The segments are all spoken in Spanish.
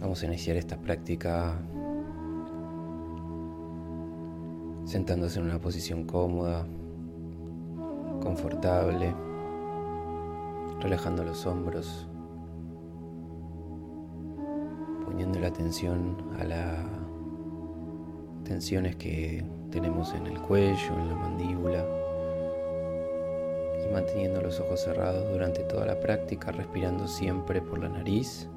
Vamos a iniciar esta práctica sentándose en una posición cómoda, confortable, relajando los hombros, poniendo la atención a las tensiones que tenemos en el cuello, en la mandíbula y manteniendo los ojos cerrados durante toda la práctica, respirando siempre por la nariz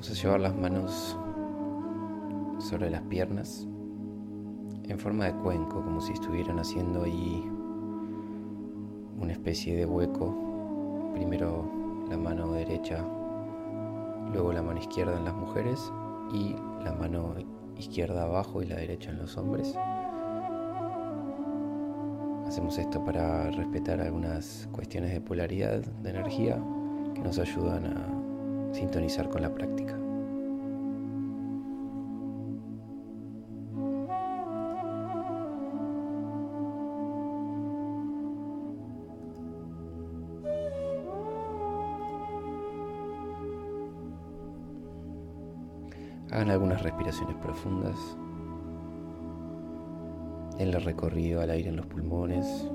Vamos a llevar las manos sobre las piernas en forma de cuenco, como si estuvieran haciendo ahí una especie de hueco. Primero la mano derecha, luego la mano izquierda en las mujeres y la mano izquierda abajo y la derecha en los hombres. Hacemos esto para respetar algunas cuestiones de polaridad de energía que nos ayudan a sintonizar con la práctica. Hagan algunas respiraciones profundas. Denle recorrido al aire en los pulmones.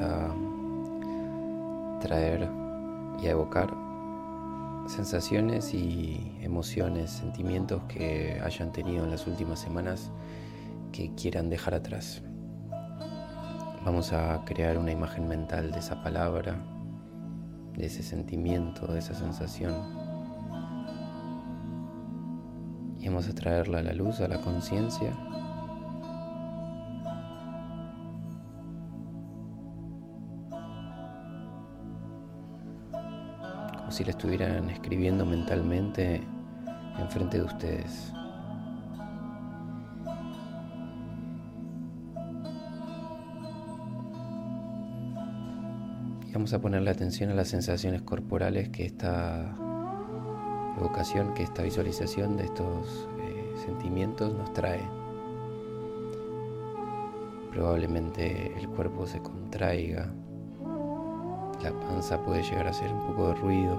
A traer y a evocar sensaciones y emociones, sentimientos que hayan tenido en las últimas semanas que quieran dejar atrás. Vamos a crear una imagen mental de esa palabra, de ese sentimiento, de esa sensación. Y vamos a traerla a la luz, a la conciencia si la estuvieran escribiendo mentalmente enfrente de ustedes. Vamos a ponerle atención a las sensaciones corporales que esta evocación, que esta visualización de estos eh, sentimientos nos trae. Probablemente el cuerpo se contraiga, la panza puede llegar a hacer un poco de ruido.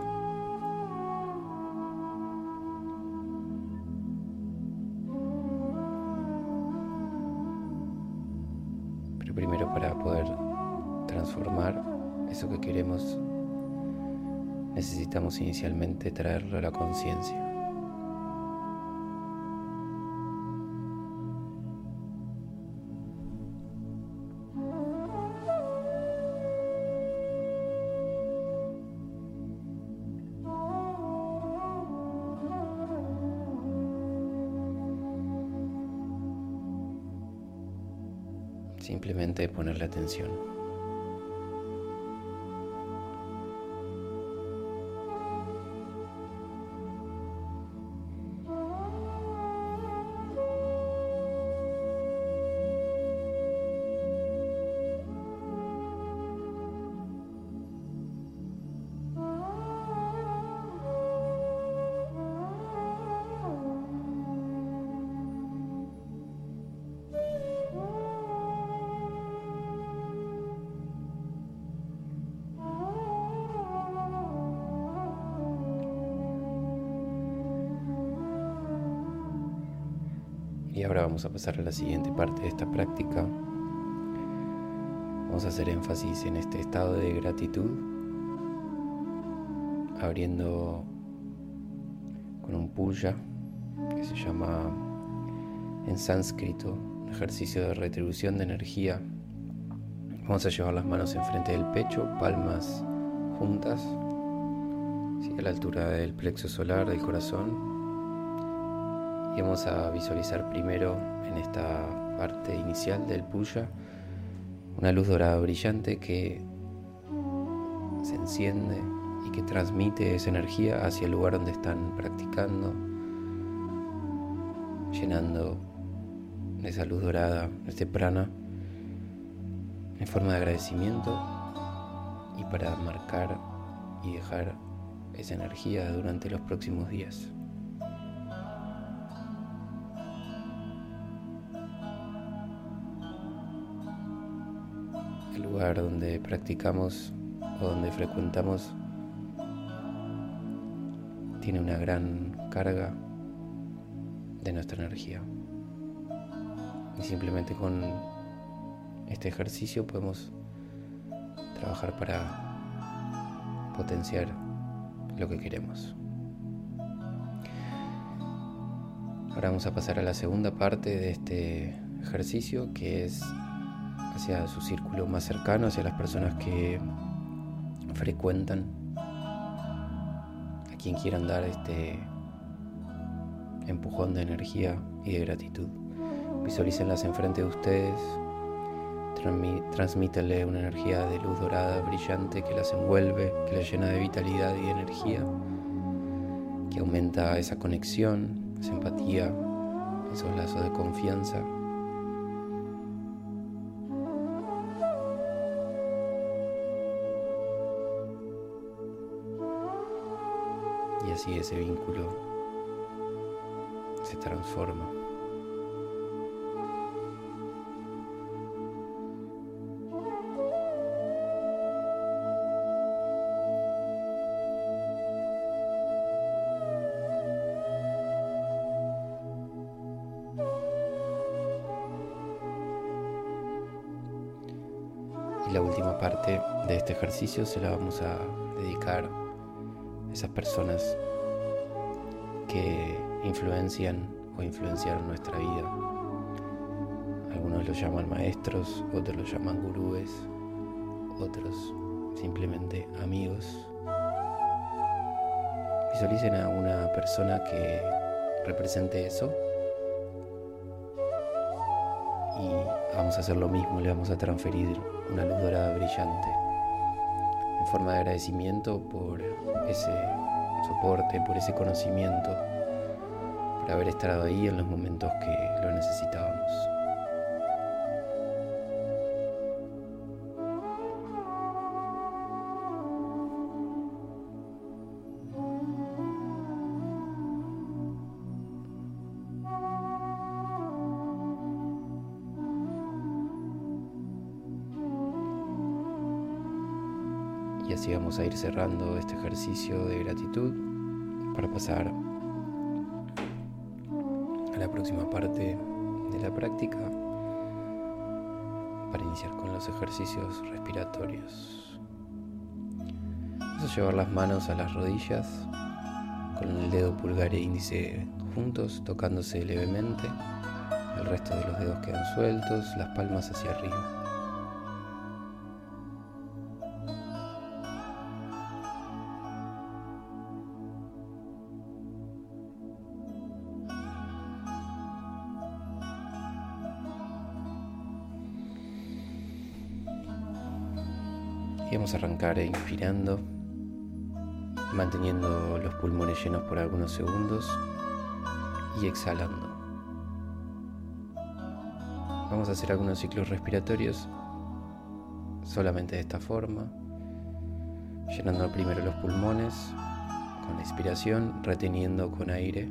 Pero primero para poder transformar eso que queremos, necesitamos inicialmente traerlo a la conciencia. Simplemente ponerle atención. Y ahora vamos a pasar a la siguiente parte de esta práctica. Vamos a hacer énfasis en este estado de gratitud, abriendo con un puya que se llama en sánscrito ejercicio de retribución de energía. Vamos a llevar las manos enfrente del pecho, palmas juntas, a la altura del plexo solar del corazón y vamos a visualizar primero en esta parte inicial del puya una luz dorada brillante que se enciende y que transmite esa energía hacia el lugar donde están practicando, llenando esa luz dorada, este prana, en forma de agradecimiento y para marcar y dejar esa energía durante los próximos días. Lugar donde practicamos o donde frecuentamos tiene una gran carga de nuestra energía. Y simplemente con este ejercicio podemos trabajar para potenciar lo que queremos. Ahora vamos a pasar a la segunda parte de este ejercicio que es hacia su círculo más cercano, hacia las personas que frecuentan, a quien quieran dar este empujón de energía y de gratitud. Visualícenlas enfrente de ustedes, transmítanle una energía de luz dorada, brillante, que las envuelve, que las llena de vitalidad y de energía, que aumenta esa conexión, esa empatía, esos lazos de confianza. Así ese vínculo se transforma. la última parte de este ejercicio se la vamos a dedicar esas personas que influencian o influenciaron nuestra vida. Algunos los llaman maestros, otros los llaman gurúes, otros simplemente amigos. Visualicen a una persona que represente eso y vamos a hacer lo mismo, le vamos a transferir una luz dorada brillante forma de agradecimiento por ese soporte, por ese conocimiento, por haber estado ahí en los momentos que lo necesitábamos. Vamos a ir cerrando este ejercicio de gratitud para pasar a la próxima parte de la práctica para iniciar con los ejercicios respiratorios. Vamos a llevar las manos a las rodillas con el dedo pulgar e índice juntos tocándose levemente. El resto de los dedos quedan sueltos, las palmas hacia arriba. Vamos a arrancar inspirando, manteniendo los pulmones llenos por algunos segundos y exhalando. Vamos a hacer algunos ciclos respiratorios solamente de esta forma, llenando primero los pulmones con la inspiración, reteniendo con aire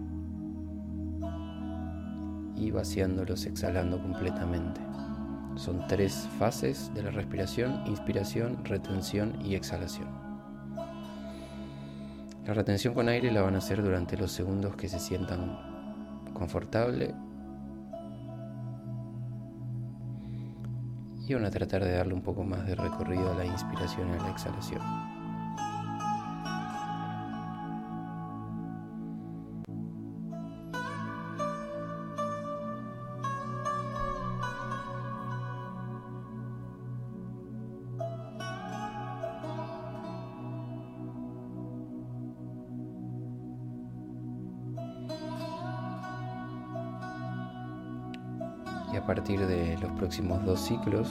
y vaciándolos exhalando completamente. Son tres fases de la respiración, inspiración, retención y exhalación. La retención con aire la van a hacer durante los segundos que se sientan confortable y van a tratar de darle un poco más de recorrido a la inspiración y a la exhalación. Próximos dos ciclos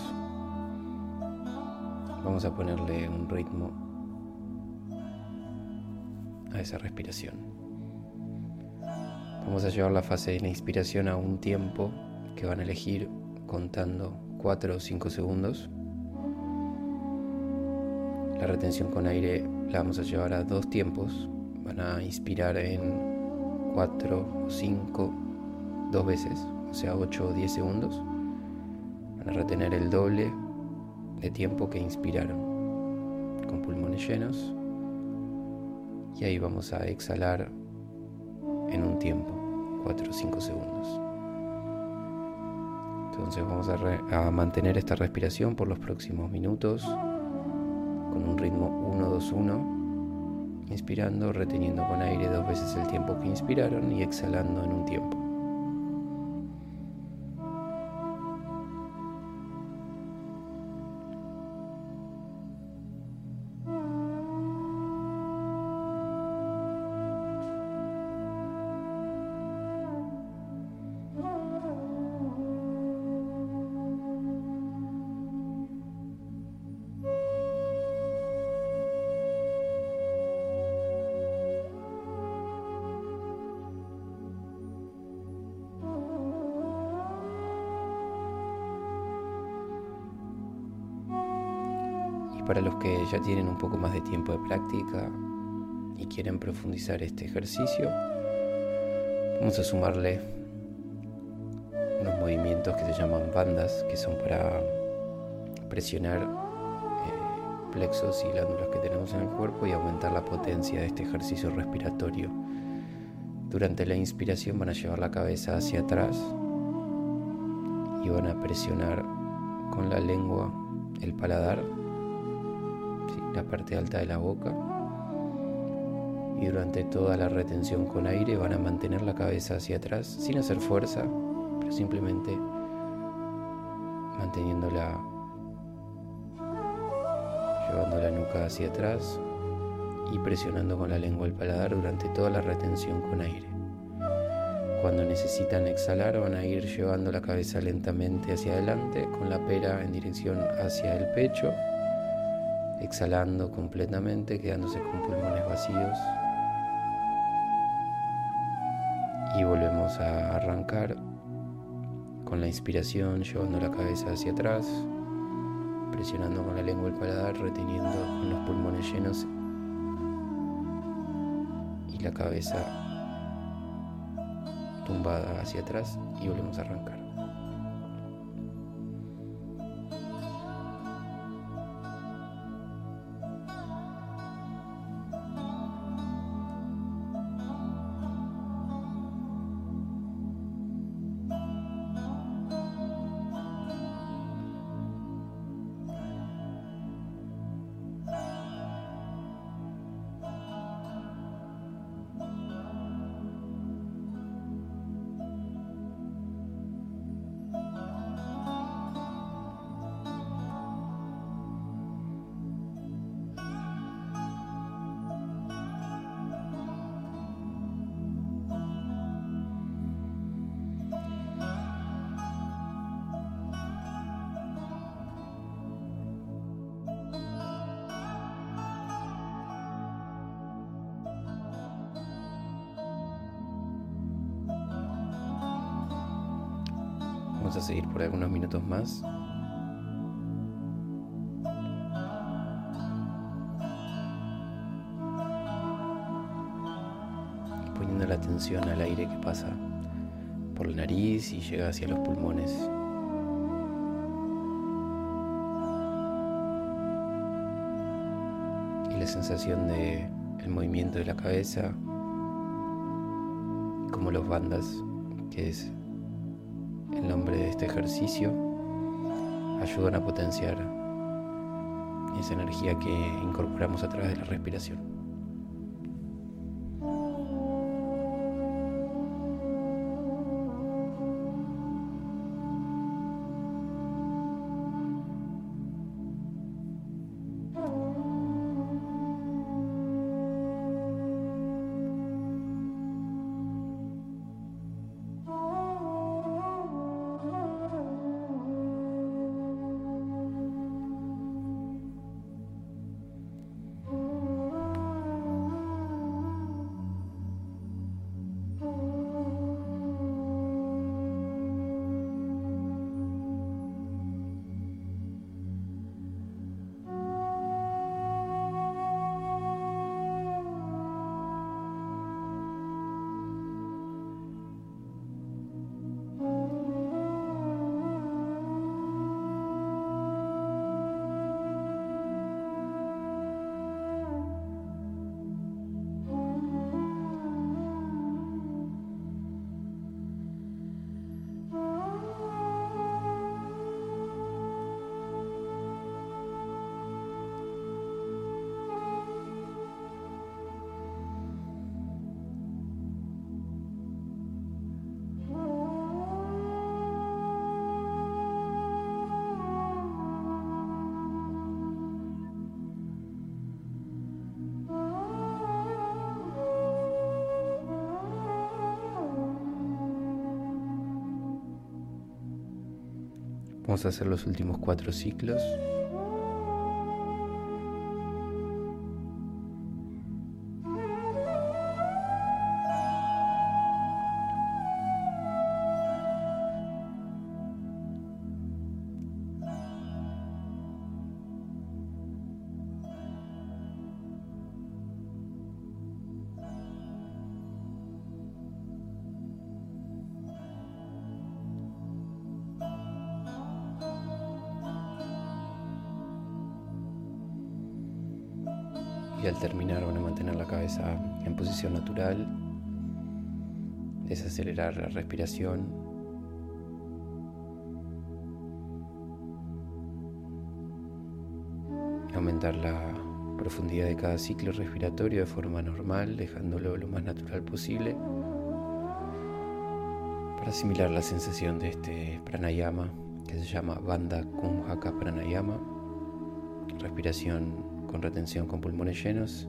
vamos a ponerle un ritmo a esa respiración. Vamos a llevar la fase de la inspiración a un tiempo que van a elegir contando 4 o 5 segundos. La retención con aire la vamos a llevar a dos tiempos. Van a inspirar en 4 o 5 dos veces, o sea 8 o 10 segundos. A retener el doble de tiempo que inspiraron con pulmones llenos y ahí vamos a exhalar en un tiempo, 4 o 5 segundos. Entonces vamos a, a, mantener esta respiración por los próximos minutos con un ritmo 1-2-1, inspirando, reteniendo con aire dos veces el tiempo que inspiraron y exhalando en un tiempo. Para los que ya tienen un poco más de tiempo de práctica y quieren profundizar este ejercicio, vamos a sumarle unos movimientos que se llaman bandas, que son para presionar eh, plexos y glándulas que tenemos en el cuerpo y aumentar la potencia de este ejercicio respiratorio. Durante la inspiración van a llevar la cabeza hacia atrás y van a presionar con la lengua el paladar la parte alta de la boca. Y durante toda la retención con aire van a mantener la cabeza hacia atrás sin hacer fuerza, pero simplemente manteniéndola, llevando la nuca hacia atrás y presionando con la lengua el paladar durante toda la retención con aire. Cuando necesitan exhalar van a ir llevando la cabeza lentamente hacia adelante con la pera en dirección hacia el pecho exhalando completamente, quedándose con pulmones vacíos. Y volvemos a arrancar con la inspiración, llevando la cabeza hacia atrás, presionando con la lengua el paladar, reteniendo con los pulmones llenos y la cabeza tumbada hacia atrás y volvemos a arrancar. Vamos a seguir por algunos minutos más. Poniendo la atención al aire que pasa por la nariz y llega hacia los pulmones. Y la sensación de el movimiento de la cabeza, como los bandas, que es el nombre de este ejercicio, ayudan a potenciar esa energía que incorporamos a través de la respiración. Vamos a hacer los últimos cuatro ciclos. En posición natural, desacelerar la respiración. Aumentar la profundidad de cada ciclo respiratorio de forma normal, dejándolo lo más natural posible para asimilar la sensación de este pranayama que se llama Bandha Kumhaka Pranayama, respiración con retención con pulmones llenos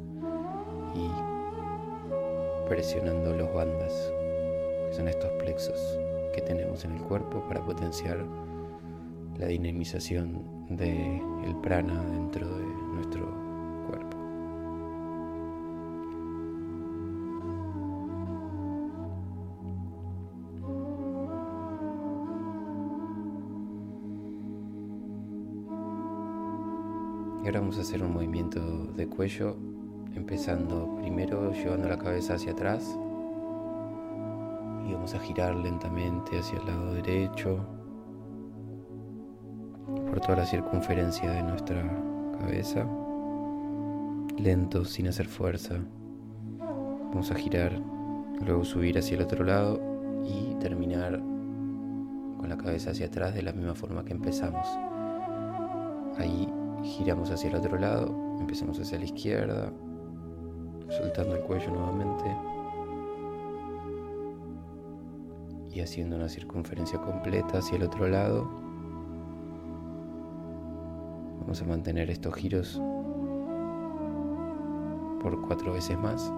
y presionando los bandas, que son estos plexos que tenemos en el cuerpo para potenciar la dinamización del prana dentro de nuestro cuerpo. Y ahora vamos a hacer un movimiento de cuello, empezando primero llevando la cabeza hacia atrás y vamos a girar lentamente hacia el lado derecho por toda la circunferencia de nuestra cabeza, lento, sin hacer fuerza. Vamos a girar, luego subir hacia el otro lado y terminar con la cabeza hacia atrás de la misma forma que empezamos. Ahí giramos hacia el otro lado, empezamos hacia la izquierda, soltando el cuello nuevamente y haciendo una circunferencia completa hacia el otro lado. Vamos a mantener estos giros por cuatro veces más.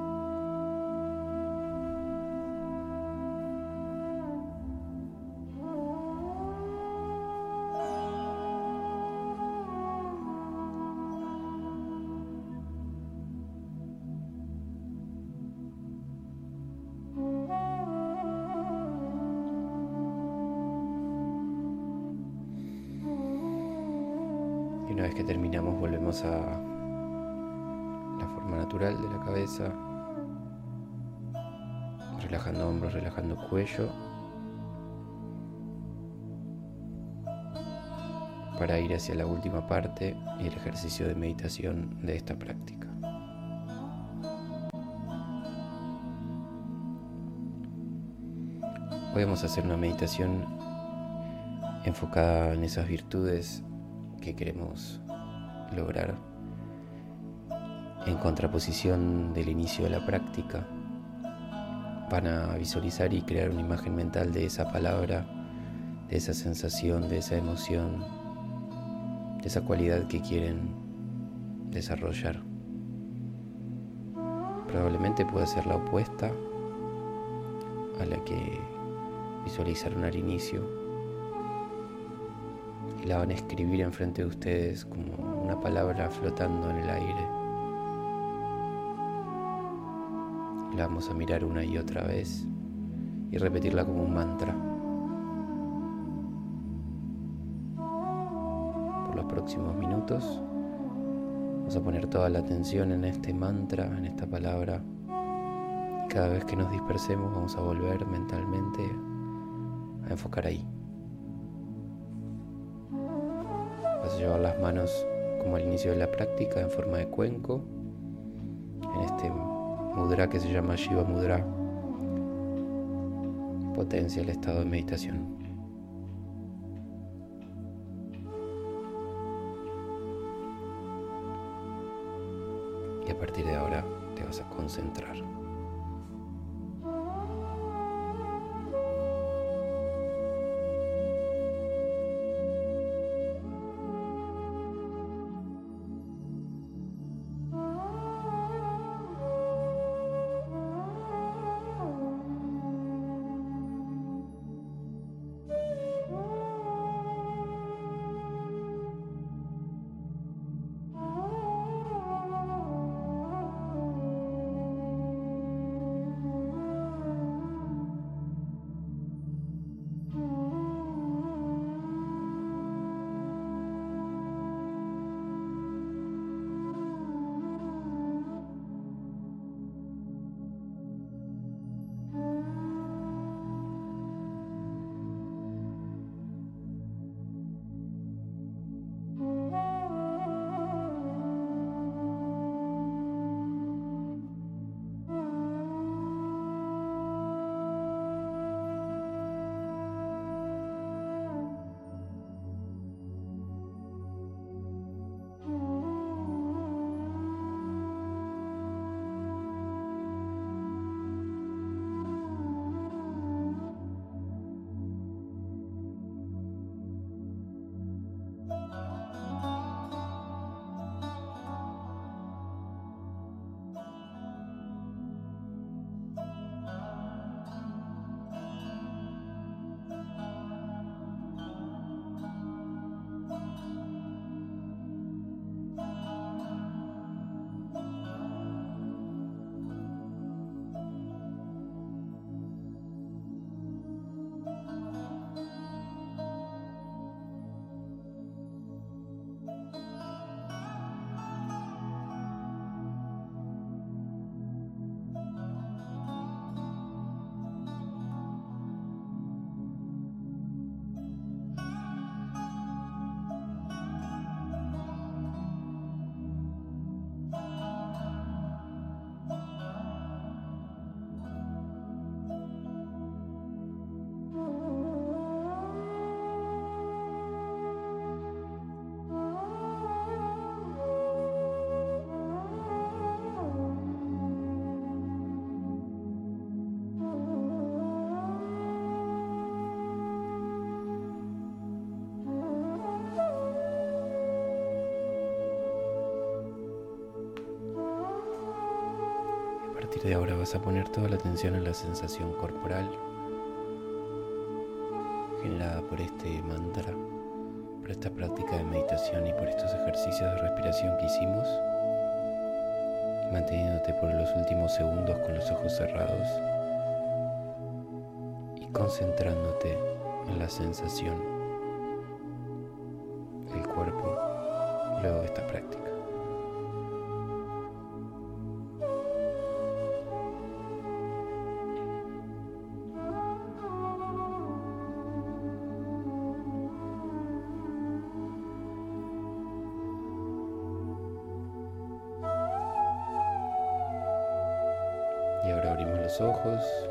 Para ir hacia la última parte y el ejercicio de meditación de esta práctica. Hoy vamos a hacer una meditación enfocada en esas virtudes que queremos lograr en contraposición del inicio de la práctica. Van a visualizar y crear una imagen mental de esa palabra, de esa sensación, de esa emoción, de esa cualidad que quieren desarrollar. Probablemente pueda ser la opuesta a la que visualizaron al inicio la van a escribir enfrente de ustedes como una palabra flotando en el aire. La vamos a mirar una y otra vez y repetirla como un mantra. Por los próximos minutos vamos a poner toda la atención en este mantra, en esta palabra. Cada vez que nos dispersemos vamos a volver mentalmente a enfocar ahí. Vas a llevar las manos como al inicio de la práctica en forma de cuenco, en este mudra que se llama Shiva Mudra. Potencia el estado de meditación. Y a partir de ahora te vas a concentrar. Partir de ahora vas a poner toda la atención en la sensación corporal generada por este mantra, por esta práctica de meditación y por estos ejercicios de respiración que hicimos, manteniéndote por los últimos segundos con los ojos cerrados y concentrándote en la sensación del cuerpo luego de esta práctica. Ojos